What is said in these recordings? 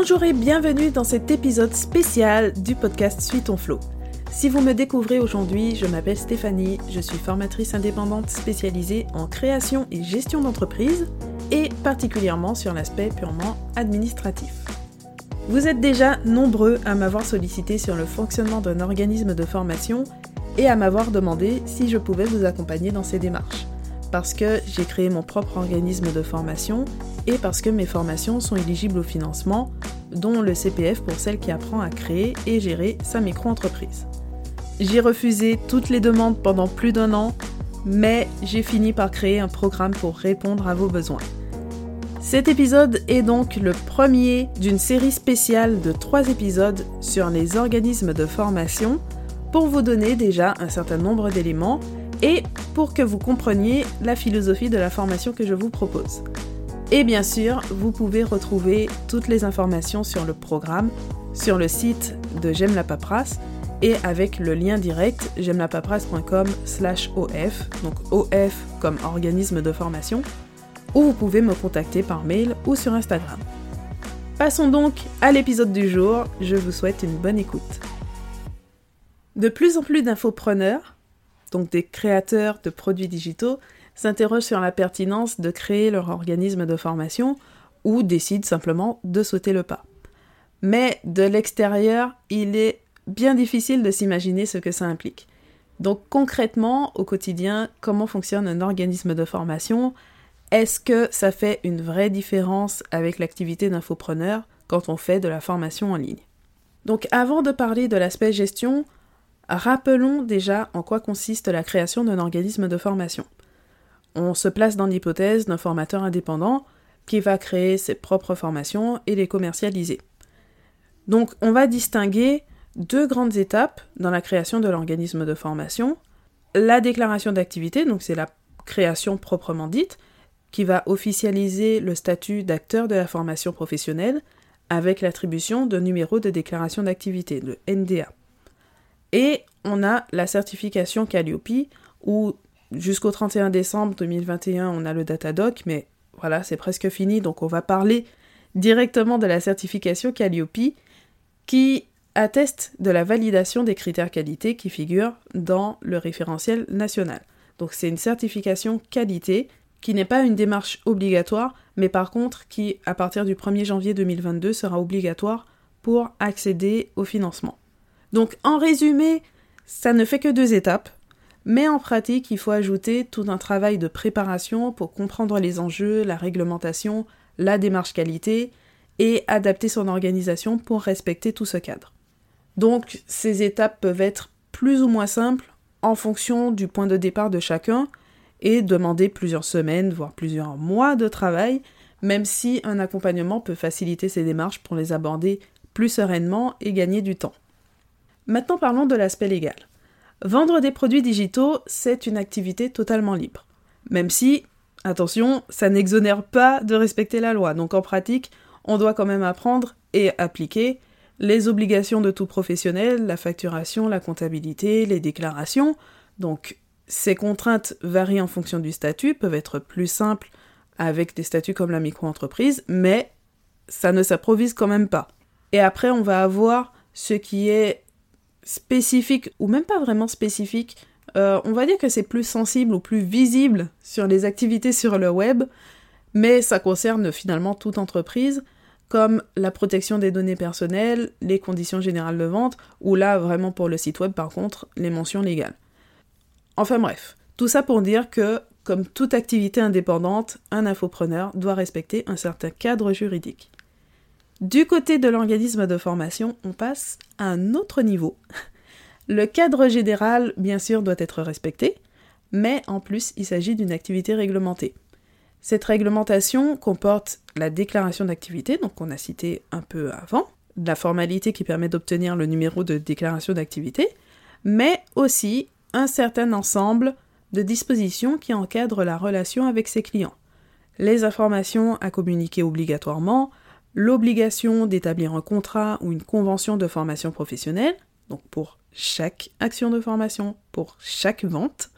Bonjour et bienvenue dans cet épisode spécial du podcast Suis ton flow. Si vous me découvrez aujourd'hui, je m'appelle Stéphanie, je suis formatrice indépendante spécialisée en création et gestion d'entreprise et particulièrement sur l'aspect purement administratif. Vous êtes déjà nombreux à m'avoir sollicité sur le fonctionnement d'un organisme de formation et à m'avoir demandé si je pouvais vous accompagner dans ces démarches. Parce que j'ai créé mon propre organisme de formation et parce que mes formations sont éligibles au financement, dont le CPF pour celle qui apprend à créer et gérer sa micro-entreprise. J'ai refusé toutes les demandes pendant plus d'un an, mais j'ai fini par créer un programme pour répondre à vos besoins. Cet épisode est donc le premier d'une série spéciale de trois épisodes sur les organismes de formation pour vous donner déjà un certain nombre d'éléments et pour que vous compreniez la philosophie de la formation que je vous propose. Et bien sûr, vous pouvez retrouver toutes les informations sur le programme sur le site de J'aime la paperasse et avec le lien direct j'aime-la-paperasse.com slash OF, donc OF comme organisme de formation, ou vous pouvez me contacter par mail ou sur Instagram. Passons donc à l'épisode du jour, je vous souhaite une bonne écoute. De plus en plus d'infopreneurs, donc des créateurs de produits digitaux, s'interrogent sur la pertinence de créer leur organisme de formation ou décident simplement de sauter le pas. Mais de l'extérieur, il est bien difficile de s'imaginer ce que ça implique. Donc concrètement, au quotidien, comment fonctionne un organisme de formation? Est-ce que ça fait une vraie différence avec l'activité d'infopreneur quand on fait de la formation en ligne? Donc avant de parler de l'aspect gestion, rappelons déjà en quoi consiste la création d'un organisme de formation. On se place dans l'hypothèse d'un formateur indépendant qui va créer ses propres formations et les commercialiser. Donc on va distinguer deux grandes étapes dans la création de l'organisme de formation. La déclaration d'activité, donc c'est la création proprement dite, qui va officialiser le statut d'acteur de la formation professionnelle avec l'attribution d'un numéro de déclaration d'activité, le NDA. Et on a la certification Calliope, où jusqu'au 31 décembre 2021, on a le Datadoc, mais voilà, c'est presque fini, donc on va parler directement de la certification Calliope, qui atteste de la validation des critères qualité qui figurent dans le référentiel national. Donc c'est une certification qualité qui n'est pas une démarche obligatoire, mais par contre qui, à partir du 1er janvier 2022, sera obligatoire pour accéder au financement. Donc en résumé, ça ne fait que deux étapes, mais en pratique, il faut ajouter tout un travail de préparation pour comprendre les enjeux, la réglementation, la démarche qualité, et adapter son organisation pour respecter tout ce cadre. Donc ces étapes peuvent être plus ou moins simples en fonction du point de départ de chacun et demander plusieurs semaines, voire plusieurs mois de travail, même si un accompagnement peut faciliter ces démarches pour les aborder plus sereinement et gagner du temps. Maintenant parlons de l'aspect légal. Vendre des produits digitaux, c'est une activité totalement libre. Même si, attention, ça n'exonère pas de respecter la loi. Donc en pratique, on doit quand même apprendre et appliquer les obligations de tout professionnel, la facturation, la comptabilité, les déclarations. Donc ces contraintes varient en fonction du statut, peuvent être plus simples avec des statuts comme la micro-entreprise, mais ça ne s'improvise quand même pas. Et après, on va avoir ce qui est spécifique, ou même pas vraiment spécifique, euh, on va dire que c'est plus sensible ou plus visible sur les activités sur le web, mais ça concerne finalement toute entreprise comme la protection des données personnelles, les conditions générales de vente, ou là vraiment pour le site web par contre, les mentions légales. Enfin bref, tout ça pour dire que, comme toute activité indépendante, un infopreneur doit respecter un certain cadre juridique. Du côté de l'organisme de formation, on passe à un autre niveau. Le cadre général, bien sûr, doit être respecté, mais en plus, il s'agit d'une activité réglementée. Cette réglementation comporte la déclaration d'activité, donc on a cité un peu avant, la formalité qui permet d'obtenir le numéro de déclaration d'activité, mais aussi un certain ensemble de dispositions qui encadrent la relation avec ses clients. Les informations à communiquer obligatoirement, l'obligation d'établir un contrat ou une convention de formation professionnelle, donc pour chaque action de formation, pour chaque vente,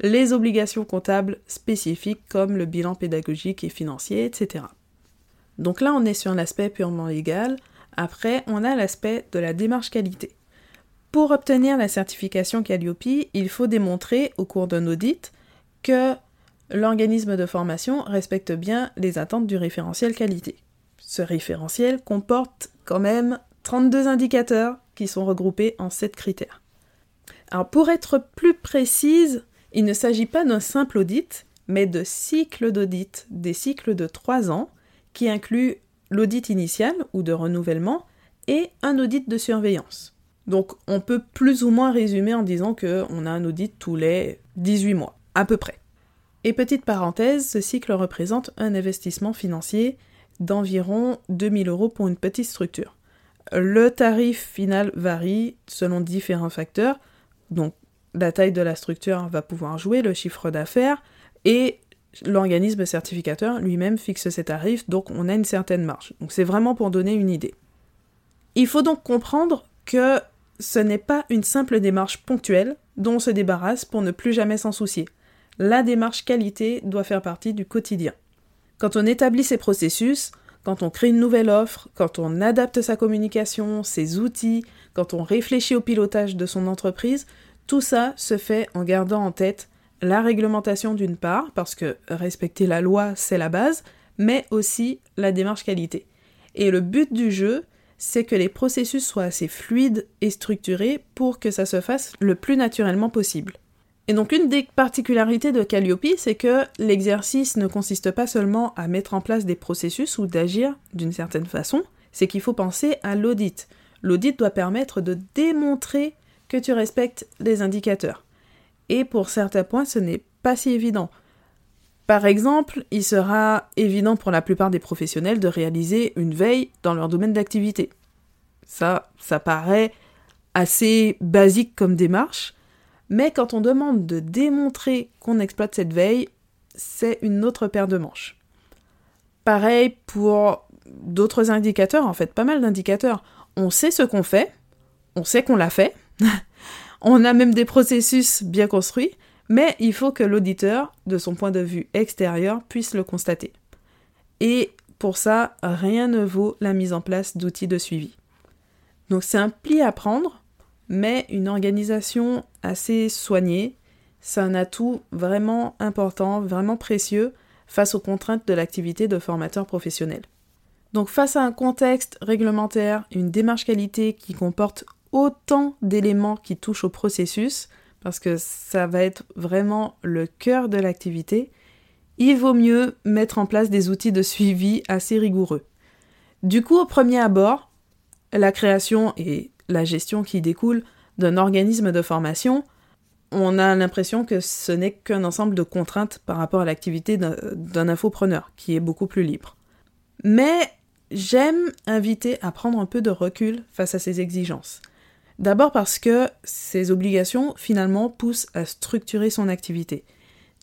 les obligations comptables spécifiques comme le bilan pédagogique et financier, etc. Donc là, on est sur l'aspect purement légal. Après, on a l'aspect de la démarche qualité. Pour obtenir la certification Calliope, il faut démontrer au cours d'un audit que l'organisme de formation respecte bien les attentes du référentiel qualité. Ce référentiel comporte quand même 32 indicateurs qui sont regroupés en 7 critères. Alors pour être plus précise, il ne s'agit pas d'un simple audit, mais de cycles d'audit, des cycles de 3 ans, qui incluent l'audit initial ou de renouvellement et un audit de surveillance. Donc on peut plus ou moins résumer en disant qu'on a un audit tous les 18 mois, à peu près. Et petite parenthèse, ce cycle représente un investissement financier d'environ 2000 euros pour une petite structure. Le tarif final varie selon différents facteurs, donc la taille de la structure va pouvoir jouer, le chiffre d'affaires, et l'organisme certificateur lui-même fixe ses tarifs, donc on a une certaine marge. Donc c'est vraiment pour donner une idée. Il faut donc comprendre que ce n'est pas une simple démarche ponctuelle dont on se débarrasse pour ne plus jamais s'en soucier. La démarche qualité doit faire partie du quotidien. Quand on établit ses processus, quand on crée une nouvelle offre, quand on adapte sa communication, ses outils, quand on réfléchit au pilotage de son entreprise, tout ça se fait en gardant en tête la réglementation d'une part, parce que respecter la loi, c'est la base, mais aussi la démarche qualité. Et le but du jeu, c'est que les processus soient assez fluides et structurés pour que ça se fasse le plus naturellement possible. Et donc une des particularités de Calliope, c'est que l'exercice ne consiste pas seulement à mettre en place des processus ou d'agir d'une certaine façon, c'est qu'il faut penser à l'audit. L'audit doit permettre de démontrer que tu respectes les indicateurs. Et pour certains points, ce n'est pas si évident. Par exemple, il sera évident pour la plupart des professionnels de réaliser une veille dans leur domaine d'activité. Ça, ça paraît assez basique comme démarche, mais quand on demande de démontrer qu'on exploite cette veille, c'est une autre paire de manches. Pareil pour d'autres indicateurs, en fait, pas mal d'indicateurs. On sait ce qu'on fait, on sait qu'on l'a fait, on a même des processus bien construits, mais il faut que l'auditeur, de son point de vue extérieur, puisse le constater. Et pour ça, rien ne vaut la mise en place d'outils de suivi. Donc c'est un pli à prendre, mais une organisation assez soignée, c'est un atout vraiment important, vraiment précieux face aux contraintes de l'activité de formateur professionnel. Donc face à un contexte réglementaire, une démarche qualité qui comporte autant d'éléments qui touchent au processus, parce que ça va être vraiment le cœur de l'activité, il vaut mieux mettre en place des outils de suivi assez rigoureux. Du coup, au premier abord, la création et la gestion qui découle d'un organisme de formation, on a l'impression que ce n'est qu'un ensemble de contraintes par rapport à l'activité d'un infopreneur, qui est beaucoup plus libre. Mais j'aime inviter à prendre un peu de recul face à ces exigences. D'abord parce que ces obligations, finalement, poussent à structurer son activité.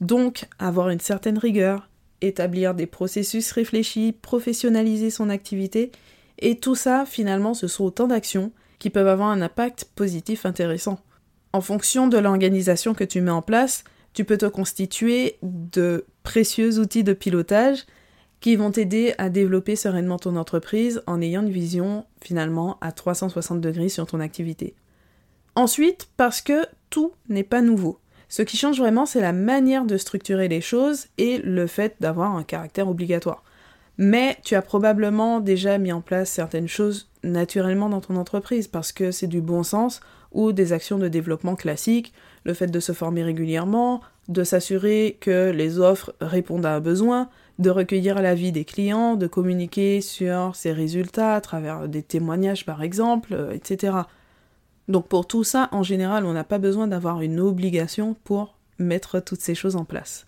Donc, avoir une certaine rigueur, établir des processus réfléchis, professionnaliser son activité, et tout ça, finalement, ce sont autant d'actions qui peuvent avoir un impact positif intéressant. En fonction de l'organisation que tu mets en place, tu peux te constituer de précieux outils de pilotage qui vont t'aider à développer sereinement ton entreprise en ayant une vision finalement à 360 degrés sur ton activité. Ensuite, parce que tout n'est pas nouveau. Ce qui change vraiment, c'est la manière de structurer les choses et le fait d'avoir un caractère obligatoire. Mais tu as probablement déjà mis en place certaines choses naturellement dans ton entreprise parce que c'est du bon sens ou des actions de développement classiques, le fait de se former régulièrement, de s'assurer que les offres répondent à un besoin, de recueillir l'avis des clients, de communiquer sur ses résultats à travers des témoignages par exemple, euh, etc. Donc pour tout ça, en général, on n'a pas besoin d'avoir une obligation pour mettre toutes ces choses en place.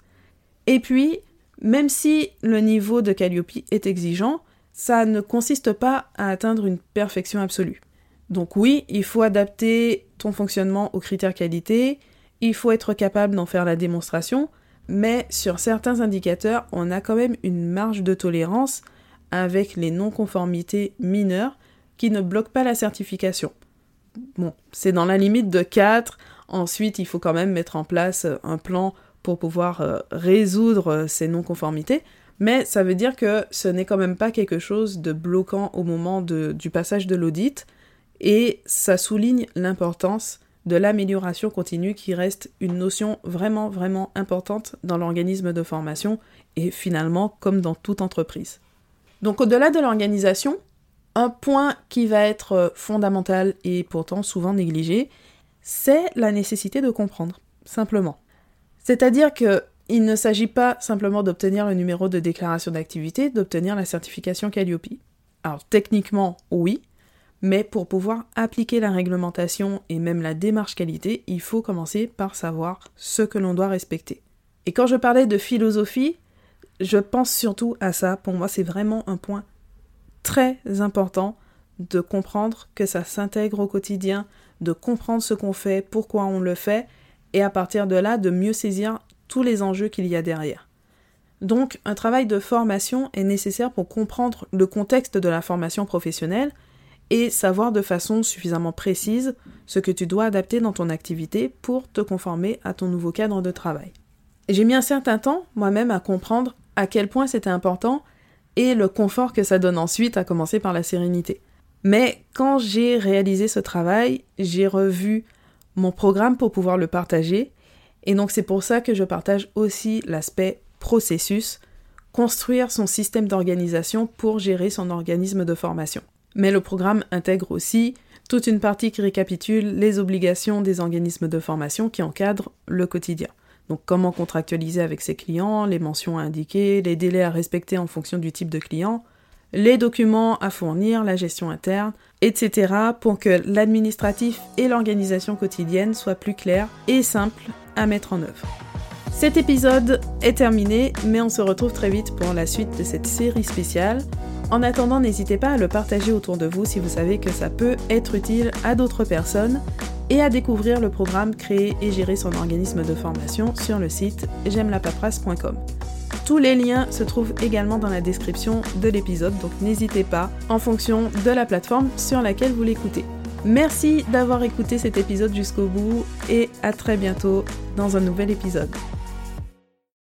Et puis, même si le niveau de Calliope est exigeant, ça ne consiste pas à atteindre une perfection absolue. Donc oui, il faut adapter ton fonctionnement aux critères qualité, il faut être capable d'en faire la démonstration, mais sur certains indicateurs, on a quand même une marge de tolérance avec les non-conformités mineures qui ne bloquent pas la certification. Bon, c'est dans la limite de 4. Ensuite, il faut quand même mettre en place un plan pour pouvoir euh, résoudre ces non-conformités. Mais ça veut dire que ce n'est quand même pas quelque chose de bloquant au moment du passage de l'audit, et ça souligne l'importance de l'amélioration continue qui reste une notion vraiment vraiment importante dans l'organisme de formation et finalement comme dans toute entreprise. Donc au-delà de l'organisation, un point qui va être fondamental et pourtant souvent négligé, c'est la nécessité de comprendre, simplement. C'est-à-dire que il ne s'agit pas simplement d'obtenir le numéro de déclaration d'activité, d'obtenir la certification Calliope. Alors techniquement, oui, mais pour pouvoir appliquer la réglementation et même la démarche qualité, il faut commencer par savoir ce que l'on doit respecter. Et quand je parlais de philosophie, je pense surtout à ça. Pour moi, c'est vraiment un point très important de comprendre que ça s'intègre au quotidien, de comprendre ce qu'on fait, pourquoi on le fait, et à partir de là, de mieux saisir tous les enjeux qu'il y a derrière. Donc, un travail de formation est nécessaire pour comprendre le contexte de la formation professionnelle, et savoir de façon suffisamment précise ce que tu dois adapter dans ton activité pour te conformer à ton nouveau cadre de travail. J'ai mis un certain temps moi-même à comprendre à quel point c'était important et le confort que ça donne ensuite, à commencer par la sérénité. Mais quand j'ai réalisé ce travail, j'ai revu mon programme pour pouvoir le partager, et donc c'est pour ça que je partage aussi l'aspect processus, construire son système d'organisation pour gérer son organisme de formation. Mais le programme intègre aussi toute une partie qui récapitule les obligations des organismes de formation qui encadrent le quotidien. Donc comment contractualiser avec ses clients, les mentions à indiquer, les délais à respecter en fonction du type de client, les documents à fournir, la gestion interne, etc. pour que l'administratif et l'organisation quotidienne soient plus clairs et simples à mettre en œuvre. Cet épisode est terminé, mais on se retrouve très vite pour la suite de cette série spéciale. En attendant, n'hésitez pas à le partager autour de vous si vous savez que ça peut être utile à d'autres personnes et à découvrir le programme Créer et gérer son organisme de formation sur le site j'aime Tous les liens se trouvent également dans la description de l'épisode, donc n'hésitez pas en fonction de la plateforme sur laquelle vous l'écoutez. Merci d'avoir écouté cet épisode jusqu'au bout et à très bientôt dans un nouvel épisode.